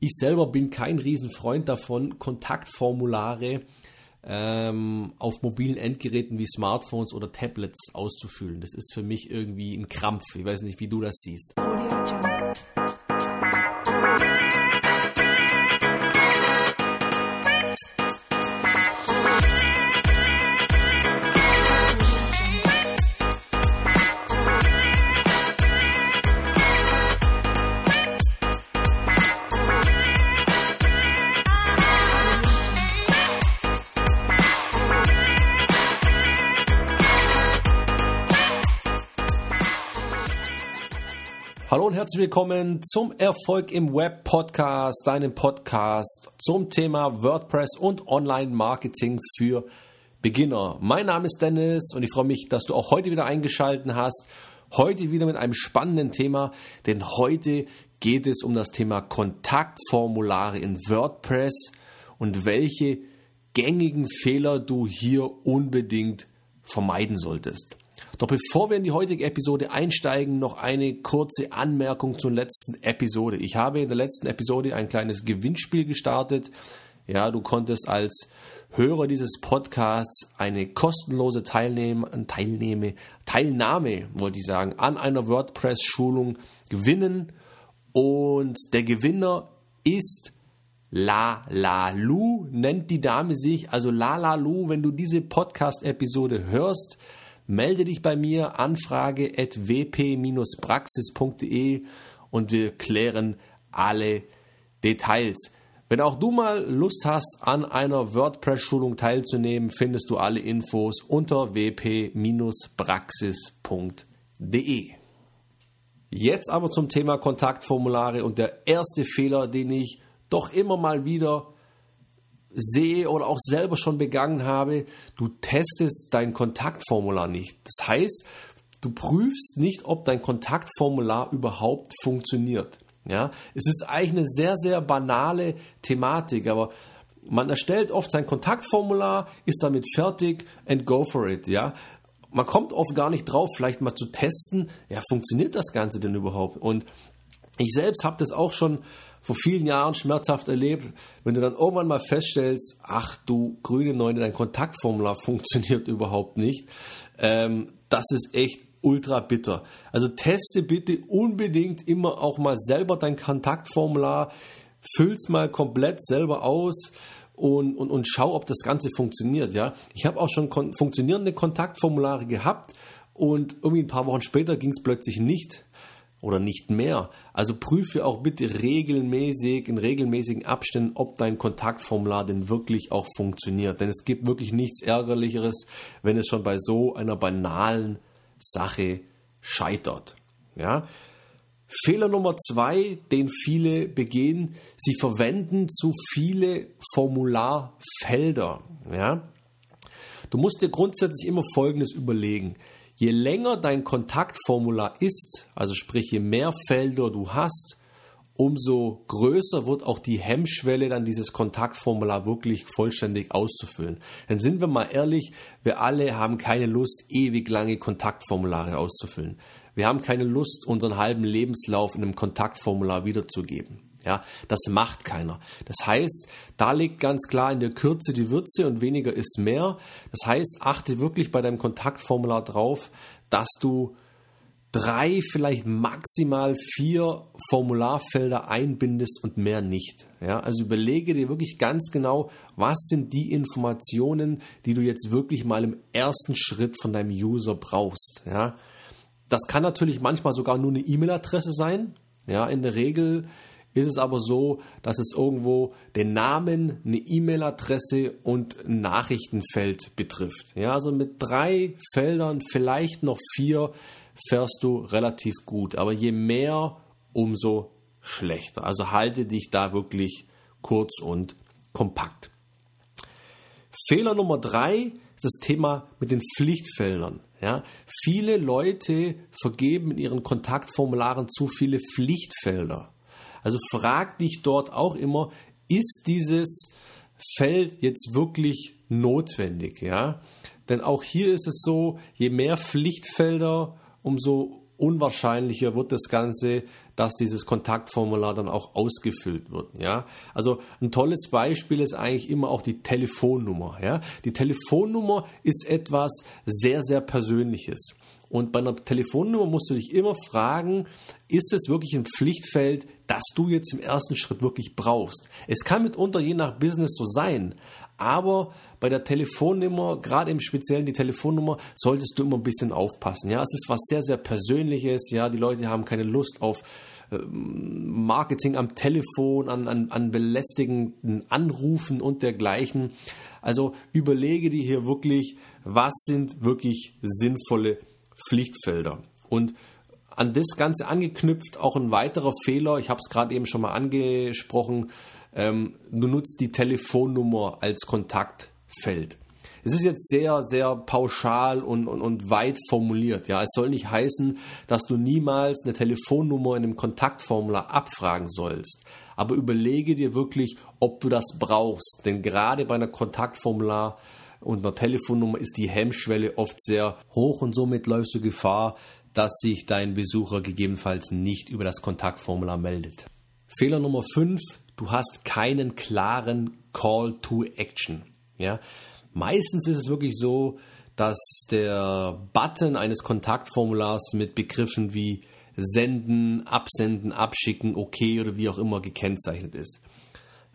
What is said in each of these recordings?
Ich selber bin kein Riesenfreund davon, Kontaktformulare ähm, auf mobilen Endgeräten wie Smartphones oder Tablets auszufüllen. Das ist für mich irgendwie ein Krampf. Ich weiß nicht, wie du das siehst. Hallo und herzlich willkommen zum Erfolg im Web Podcast, deinem Podcast zum Thema WordPress und Online-Marketing für Beginner. Mein Name ist Dennis und ich freue mich, dass du auch heute wieder eingeschaltet hast. Heute wieder mit einem spannenden Thema, denn heute geht es um das Thema Kontaktformulare in WordPress und welche gängigen Fehler du hier unbedingt vermeiden solltest. Doch bevor wir in die heutige Episode einsteigen, noch eine kurze Anmerkung zur letzten Episode. Ich habe in der letzten Episode ein kleines Gewinnspiel gestartet. Ja, du konntest als Hörer dieses Podcasts eine kostenlose Teilnahme, Teilnahme, Teilnahme, wollte ich sagen, an einer WordPress-Schulung gewinnen. Und der Gewinner ist La La Lu, nennt die Dame sich. Also La La Lu, wenn du diese Podcast-Episode hörst, melde dich bei mir, anfrage at wp-praxis.de und wir klären alle Details. Wenn auch du mal Lust hast, an einer WordPress-Schulung teilzunehmen, findest du alle Infos unter wp-praxis.de. Jetzt aber zum Thema Kontaktformulare und der erste Fehler, den ich doch immer mal wieder sehe oder auch selber schon begangen habe, du testest dein Kontaktformular nicht. Das heißt, du prüfst nicht, ob dein Kontaktformular überhaupt funktioniert. Ja, es ist eigentlich eine sehr, sehr banale Thematik, aber man erstellt oft sein Kontaktformular, ist damit fertig and go for it. Ja, man kommt oft gar nicht drauf, vielleicht mal zu testen, ja, funktioniert das Ganze denn überhaupt? Und ich selbst habe das auch schon vor vielen Jahren schmerzhaft erlebt, wenn du dann irgendwann mal feststellst, ach du grüne Neune, dein Kontaktformular funktioniert überhaupt nicht. Ähm, das ist echt ultra bitter. Also teste bitte unbedingt immer auch mal selber dein Kontaktformular, füll's mal komplett selber aus. Und, und, und schau, ob das Ganze funktioniert. Ja, ich habe auch schon kon funktionierende Kontaktformulare gehabt und irgendwie ein paar Wochen später ging es plötzlich nicht oder nicht mehr. Also prüfe auch bitte regelmäßig, in regelmäßigen Abständen, ob dein Kontaktformular denn wirklich auch funktioniert. Denn es gibt wirklich nichts Ärgerlicheres, wenn es schon bei so einer banalen Sache scheitert. Ja? Fehler Nummer zwei, den viele begehen, sie verwenden zu viele Formularfelder. Ja? Du musst dir grundsätzlich immer Folgendes überlegen. Je länger dein Kontaktformular ist, also sprich je mehr Felder du hast, umso größer wird auch die Hemmschwelle, dann dieses Kontaktformular wirklich vollständig auszufüllen. Denn sind wir mal ehrlich, wir alle haben keine Lust, ewig lange Kontaktformulare auszufüllen. Wir haben keine Lust, unseren halben Lebenslauf in einem Kontaktformular wiederzugeben. Ja, das macht keiner. Das heißt, da liegt ganz klar in der Kürze die Würze und weniger ist mehr. Das heißt, achte wirklich bei deinem Kontaktformular drauf, dass du drei, vielleicht maximal vier Formularfelder einbindest und mehr nicht. Ja, also überlege dir wirklich ganz genau, was sind die Informationen, die du jetzt wirklich mal im ersten Schritt von deinem User brauchst. Ja, das kann natürlich manchmal sogar nur eine E-Mail-Adresse sein. Ja, in der Regel ist es aber so, dass es irgendwo den Namen, eine E-Mail-Adresse und ein Nachrichtenfeld betrifft. Ja, also mit drei Feldern, vielleicht noch vier, fährst du relativ gut. Aber je mehr, umso schlechter. Also halte dich da wirklich kurz und kompakt. Fehler Nummer drei ist das Thema mit den Pflichtfeldern. Ja, viele Leute vergeben in ihren Kontaktformularen zu viele Pflichtfelder. Also frag dich dort auch immer, ist dieses Feld jetzt wirklich notwendig? Ja? Denn auch hier ist es so, je mehr Pflichtfelder, umso unwahrscheinlicher wird das Ganze, dass dieses Kontaktformular dann auch ausgefüllt wird. Ja, also ein tolles Beispiel ist eigentlich immer auch die Telefonnummer. Ja, die Telefonnummer ist etwas sehr, sehr Persönliches. Und bei einer Telefonnummer musst du dich immer fragen, ist es wirklich ein Pflichtfeld, das du jetzt im ersten Schritt wirklich brauchst? Es kann mitunter je nach Business so sein, aber bei der Telefonnummer, gerade im Speziellen die Telefonnummer, solltest du immer ein bisschen aufpassen. Ja, es ist was sehr, sehr Persönliches. Ja, die Leute haben keine Lust auf ähm, Marketing am Telefon, an, an, an belästigenden Anrufen und dergleichen. Also überlege dir hier wirklich, was sind wirklich sinnvolle Pflichtfelder. Und an das Ganze angeknüpft auch ein weiterer Fehler, ich habe es gerade eben schon mal angesprochen, ähm, du nutzt die Telefonnummer als Kontaktfeld. Es ist jetzt sehr, sehr pauschal und, und, und weit formuliert. Ja, es soll nicht heißen, dass du niemals eine Telefonnummer in einem Kontaktformular abfragen sollst. Aber überlege dir wirklich, ob du das brauchst. Denn gerade bei einer Kontaktformular und einer Telefonnummer ist die Hemmschwelle oft sehr hoch und somit läufst du Gefahr, dass sich dein Besucher gegebenenfalls nicht über das Kontaktformular meldet. Fehler Nummer 5, du hast keinen klaren Call to Action. Ja? Meistens ist es wirklich so, dass der Button eines Kontaktformulars mit Begriffen wie senden, absenden, abschicken, okay oder wie auch immer gekennzeichnet ist.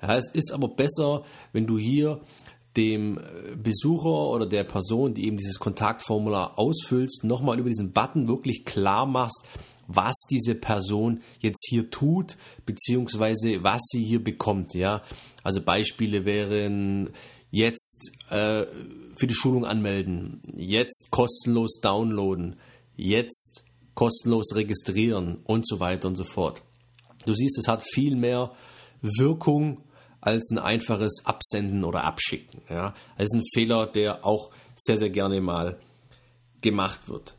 Ja, es ist aber besser, wenn du hier dem äh, Besucher oder der Person, die eben dieses Kontaktformular ausfüllst, nochmal über diesen Button wirklich klar machst, was diese Person jetzt hier tut, beziehungsweise was sie hier bekommt. Ja, also Beispiele wären jetzt äh, für die Schulung anmelden, jetzt kostenlos downloaden, jetzt kostenlos registrieren und so weiter und so fort. Du siehst, es hat viel mehr Wirkung als ein einfaches Absenden oder Abschicken. Ja. Das ist ein Fehler, der auch sehr, sehr gerne mal gemacht wird.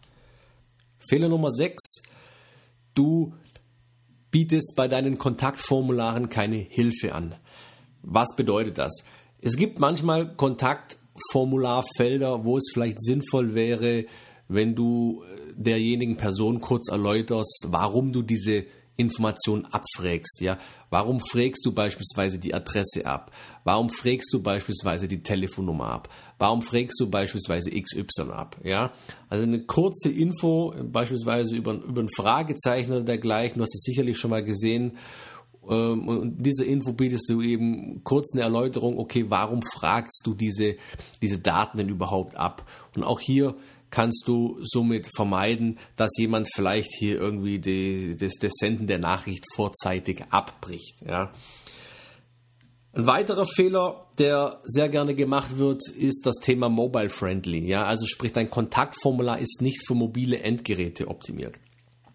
Fehler Nummer 6. Du bietest bei deinen Kontaktformularen keine Hilfe an. Was bedeutet das? Es gibt manchmal Kontaktformularfelder, wo es vielleicht sinnvoll wäre, wenn du derjenigen Person kurz erläuterst, warum du diese Informationen abfragst. Ja? Warum fragst du beispielsweise die Adresse ab? Warum fragst du beispielsweise die Telefonnummer ab? Warum fragst du beispielsweise XY ab? Ja? Also eine kurze Info, beispielsweise über, über ein Fragezeichen oder dergleichen, du hast es sicherlich schon mal gesehen. Ähm, und diese Info bietest du eben kurz eine Erläuterung, okay, warum fragst du diese, diese Daten denn überhaupt ab? Und auch hier kannst du somit vermeiden, dass jemand vielleicht hier irgendwie die, das, das Senden der Nachricht vorzeitig abbricht. Ja. Ein weiterer Fehler, der sehr gerne gemacht wird, ist das Thema Mobile Friendly. Ja, also sprich, dein Kontaktformular ist nicht für mobile Endgeräte optimiert.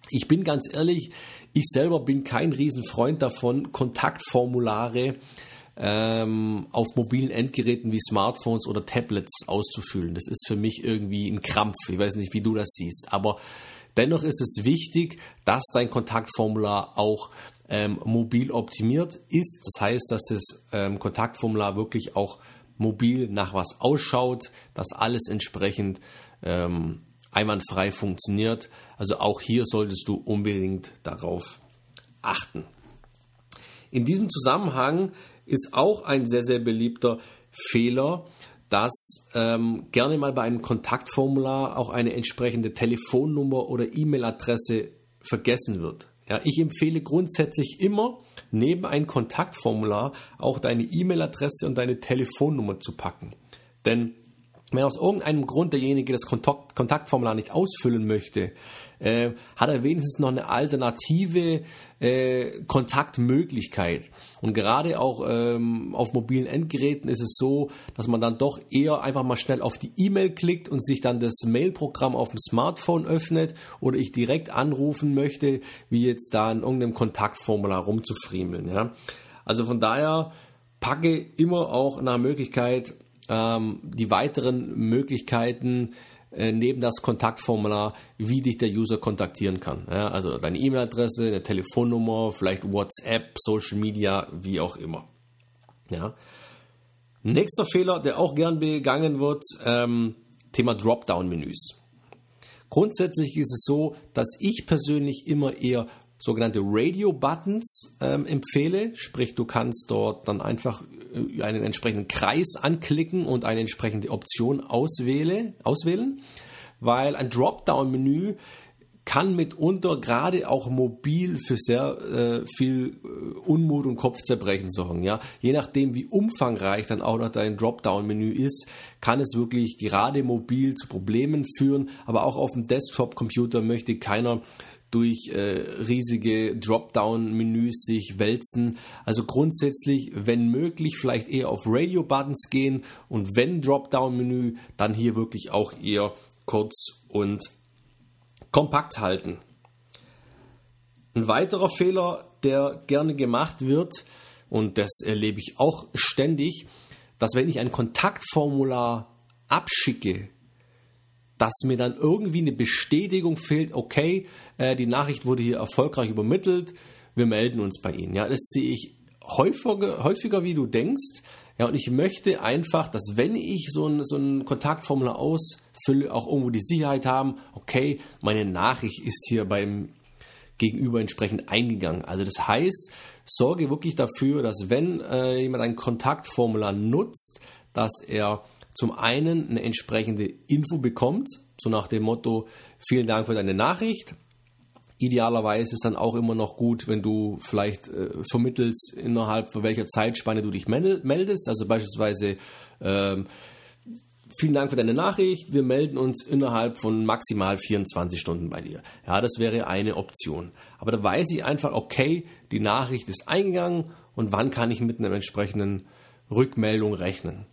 Ich bin ganz ehrlich, ich selber bin kein Riesenfreund davon, Kontaktformulare ähm, auf mobilen Endgeräten wie Smartphones oder Tablets auszufüllen. Das ist für mich irgendwie ein Krampf. Ich weiß nicht, wie du das siehst, aber dennoch ist es wichtig, dass dein Kontaktformular auch ähm, mobil optimiert ist. Das heißt, dass das ähm, Kontaktformular wirklich auch mobil nach was ausschaut, dass alles entsprechend ähm, einwandfrei funktioniert. Also auch hier solltest du unbedingt darauf achten. In diesem Zusammenhang ist auch ein sehr, sehr beliebter Fehler, dass ähm, gerne mal bei einem Kontaktformular auch eine entsprechende Telefonnummer oder E-Mail-Adresse vergessen wird. Ja, ich empfehle grundsätzlich immer, neben ein Kontaktformular auch deine E-Mail-Adresse und deine Telefonnummer zu packen. Denn wenn aus irgendeinem Grund derjenige das Kontakt Kontaktformular nicht ausfüllen möchte, äh, hat er wenigstens noch eine alternative äh, Kontaktmöglichkeit. Und gerade auch ähm, auf mobilen Endgeräten ist es so, dass man dann doch eher einfach mal schnell auf die E-Mail klickt und sich dann das Mailprogramm auf dem Smartphone öffnet oder ich direkt anrufen möchte, wie jetzt da in irgendeinem Kontaktformular rumzufriemeln. Ja? Also von daher packe immer auch nach Möglichkeit ähm, die weiteren Möglichkeiten äh, neben das Kontaktformular, wie dich der User kontaktieren kann. Ja, also deine E-Mail-Adresse, eine Telefonnummer, vielleicht WhatsApp, Social Media, wie auch immer. Ja. Nächster Fehler, der auch gern begangen wird, ähm, Thema Dropdown-Menüs. Grundsätzlich ist es so, dass ich persönlich immer eher sogenannte Radio-Buttons ähm, empfehle. Sprich, du kannst dort dann einfach äh, einen entsprechenden Kreis anklicken und eine entsprechende Option auswähle, auswählen, weil ein Dropdown-Menü kann mitunter gerade auch mobil für sehr äh, viel äh, Unmut und Kopfzerbrechen sorgen. Ja? Je nachdem, wie umfangreich dann auch noch dein Dropdown-Menü ist, kann es wirklich gerade mobil zu Problemen führen. Aber auch auf dem Desktop-Computer möchte keiner durch äh, riesige Dropdown-Menüs sich wälzen. Also grundsätzlich, wenn möglich, vielleicht eher auf Radio-Buttons gehen und wenn Dropdown-Menü, dann hier wirklich auch eher kurz und kompakt halten. Ein weiterer Fehler, der gerne gemacht wird, und das erlebe ich auch ständig, dass wenn ich ein Kontaktformular abschicke, dass mir dann irgendwie eine Bestätigung fehlt, okay, äh, die Nachricht wurde hier erfolgreich übermittelt, wir melden uns bei Ihnen. Ja, das sehe ich häufiger, häufiger wie du denkst. Ja, und ich möchte einfach, dass wenn ich so ein, so ein Kontaktformular ausfülle, auch irgendwo die Sicherheit haben, okay, meine Nachricht ist hier beim Gegenüber entsprechend eingegangen. Also das heißt, sorge wirklich dafür, dass wenn äh, jemand ein Kontaktformular nutzt, dass er zum einen eine entsprechende Info bekommt, so nach dem Motto, vielen Dank für deine Nachricht. Idealerweise ist dann auch immer noch gut, wenn du vielleicht äh, vermittelst, innerhalb welcher Zeitspanne du dich meldest. Also beispielsweise, ähm, vielen Dank für deine Nachricht. Wir melden uns innerhalb von maximal 24 Stunden bei dir. Ja, das wäre eine Option. Aber da weiß ich einfach, okay, die Nachricht ist eingegangen und wann kann ich mit einer entsprechenden Rückmeldung rechnen.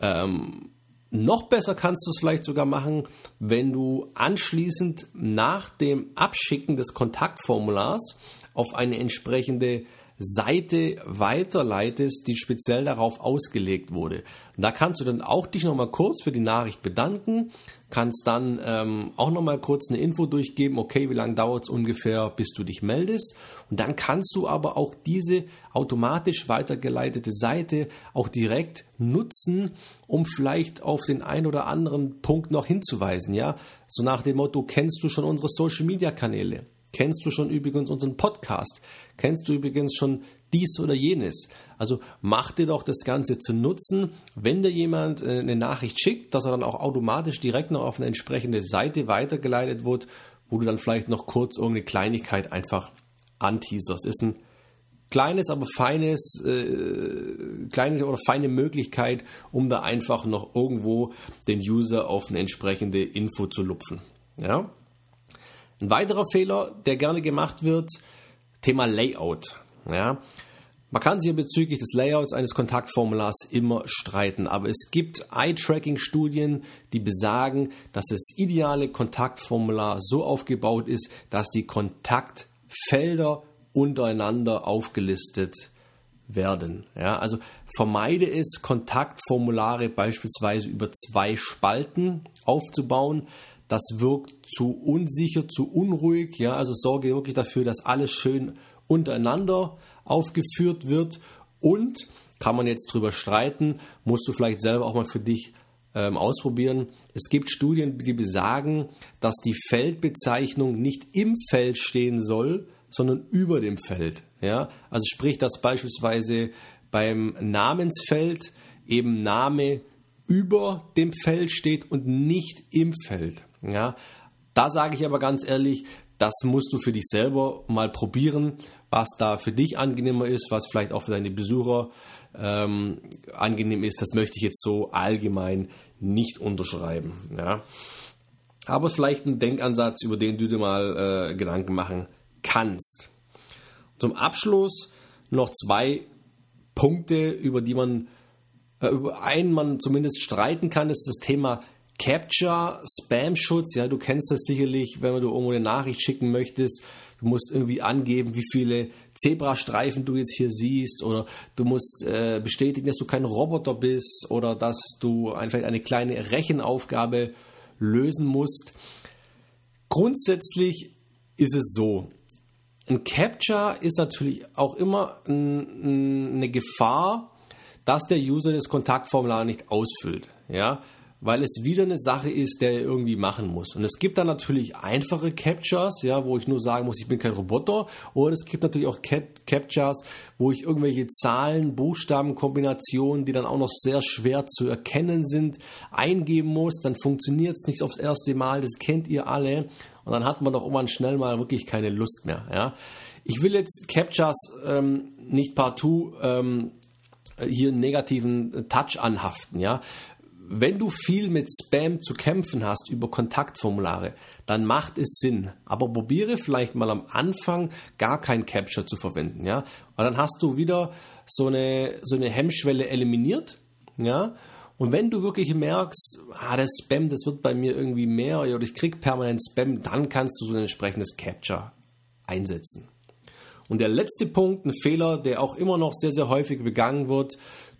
Ähm, noch besser kannst du es vielleicht sogar machen, wenn du anschließend nach dem Abschicken des Kontaktformulars auf eine entsprechende Seite weiterleitest, die speziell darauf ausgelegt wurde. Da kannst du dann auch dich nochmal kurz für die Nachricht bedanken, kannst dann ähm, auch nochmal kurz eine Info durchgeben, okay, wie lange dauert es ungefähr, bis du dich meldest. Und dann kannst du aber auch diese automatisch weitergeleitete Seite auch direkt nutzen, um vielleicht auf den einen oder anderen Punkt noch hinzuweisen. Ja, so nach dem Motto, kennst du schon unsere Social Media Kanäle? Kennst du schon übrigens unseren Podcast? Kennst du übrigens schon dies oder jenes? Also mach dir doch das Ganze zu nutzen, wenn dir jemand äh, eine Nachricht schickt, dass er dann auch automatisch direkt noch auf eine entsprechende Seite weitergeleitet wird, wo du dann vielleicht noch kurz irgendeine Kleinigkeit einfach anteaserst. Ist ein kleines, aber feines, äh, kleine oder feine Möglichkeit, um da einfach noch irgendwo den User auf eine entsprechende Info zu lupfen. Ja? Ein weiterer Fehler, der gerne gemacht wird, Thema Layout. Ja, man kann sich bezüglich des Layouts eines Kontaktformulars immer streiten, aber es gibt Eye-Tracking-Studien, die besagen, dass das ideale Kontaktformular so aufgebaut ist, dass die Kontaktfelder untereinander aufgelistet werden. Ja, also vermeide es, Kontaktformulare beispielsweise über zwei Spalten aufzubauen, das wirkt zu unsicher, zu unruhig. Ja, also sorge wirklich dafür, dass alles schön untereinander aufgeführt wird. Und kann man jetzt drüber streiten, musst du vielleicht selber auch mal für dich ähm, ausprobieren. Es gibt Studien, die besagen, dass die Feldbezeichnung nicht im Feld stehen soll, sondern über dem Feld. Ja, also sprich, dass beispielsweise beim Namensfeld eben Name über dem Feld steht und nicht im Feld. Ja, da sage ich aber ganz ehrlich, das musst du für dich selber mal probieren, was da für dich angenehmer ist, was vielleicht auch für deine Besucher ähm, angenehm ist. Das möchte ich jetzt so allgemein nicht unterschreiben. Ja. Aber vielleicht ein Denkansatz, über den du dir mal äh, Gedanken machen kannst. Zum Abschluss noch zwei Punkte, über die man, äh, über einen man zumindest streiten kann, das ist das Thema Capture, Spam-Schutz, ja, du kennst das sicherlich, wenn du irgendwo eine Nachricht schicken möchtest. Du musst irgendwie angeben, wie viele Zebrastreifen du jetzt hier siehst, oder du musst äh, bestätigen, dass du kein Roboter bist, oder dass du einfach eine kleine Rechenaufgabe lösen musst. Grundsätzlich ist es so. Ein Capture ist natürlich auch immer ein, eine Gefahr, dass der User das Kontaktformular nicht ausfüllt. Ja, weil es wieder eine Sache ist, der irgendwie machen muss. Und es gibt dann natürlich einfache Captures, ja, wo ich nur sagen muss, ich bin kein Roboter. Oder es gibt natürlich auch Cap Captures, wo ich irgendwelche Zahlen, Buchstaben, Kombinationen, die dann auch noch sehr schwer zu erkennen sind, eingeben muss. Dann funktioniert es nicht aufs erste Mal. Das kennt ihr alle. Und dann hat man doch irgendwann schnell mal wirklich keine Lust mehr. Ja. Ich will jetzt Captures ähm, nicht partout ähm, hier einen negativen Touch anhaften. Ja wenn du viel mit Spam zu kämpfen hast über Kontaktformulare, dann macht es Sinn. Aber probiere vielleicht mal am Anfang gar kein Capture zu verwenden, ja. Und dann hast du wieder so eine, so eine Hemmschwelle eliminiert, ja. Und wenn du wirklich merkst, ah, das Spam, das wird bei mir irgendwie mehr oder ich krieg permanent Spam, dann kannst du so ein entsprechendes Capture einsetzen. Und der letzte Punkt, ein Fehler, der auch immer noch sehr, sehr häufig begangen wird,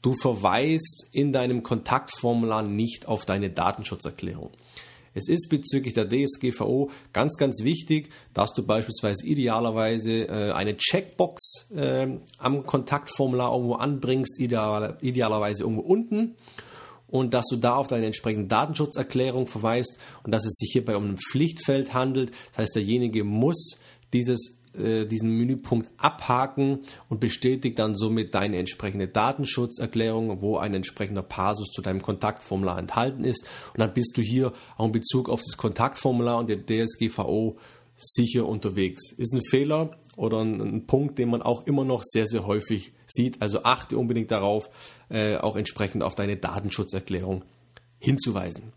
du verweist in deinem Kontaktformular nicht auf deine Datenschutzerklärung. Es ist bezüglich der DSGVO ganz, ganz wichtig, dass du beispielsweise idealerweise äh, eine Checkbox äh, am Kontaktformular irgendwo anbringst, ideal, idealerweise irgendwo unten und dass du da auf deine entsprechende Datenschutzerklärung verweist und dass es sich hierbei um ein Pflichtfeld handelt. Das heißt, derjenige muss dieses äh, diesen Menüpunkt abhaken und bestätigt dann somit deine entsprechende Datenschutzerklärung, wo ein entsprechender Passus zu deinem Kontaktformular enthalten ist. Und dann bist du hier auch in Bezug auf das Kontaktformular und der DSGVO sicher unterwegs. Ist ein Fehler oder ein, Punkt, den man auch immer noch sehr, sehr häufig sieht. Also achte unbedingt darauf, äh, auch entsprechend auf deine Datenschutzerklärung hinzuweisen.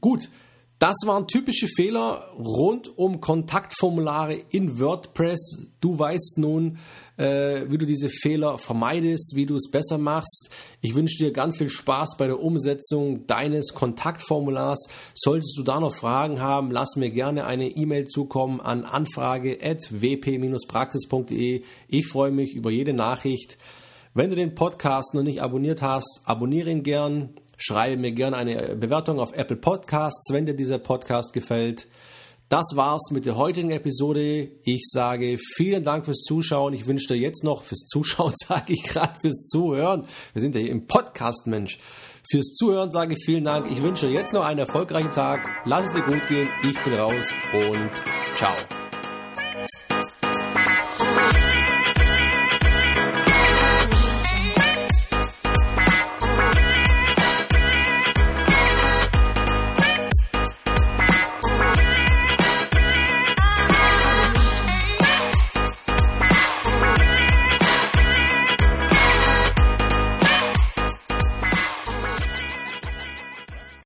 Gut, das waren typische Fehler rund um Kontaktformulare in WordPress. Du weißt nun, äh, wie du diese Fehler vermeidest, wie du es besser machst. Ich wünsche dir ganz viel Spaß bei der Umsetzung deines Kontaktformulars. Solltest du da noch Fragen haben, lass mir gerne eine E-Mail zukommen an anfrage.wp-praxis.de. Ich freue mich über jede Nachricht. Wenn du den Podcast noch nicht abonniert hast, abonniere ihn gern Schreibe mir gerne eine Bewertung auf Apple Podcasts, wenn dir dieser Podcast gefällt. Das war's mit der heutigen Episode. Ich sage vielen Dank fürs Zuschauen. Ich wünsche dir jetzt noch fürs Zuschauen, sage ich gerade fürs Zuhören. Wir sind ja hier im Podcast, Mensch. Fürs Zuhören sage ich vielen Dank. Ich wünsche dir jetzt noch einen erfolgreichen Tag. Lass es dir gut gehen. Ich bin raus und ciao.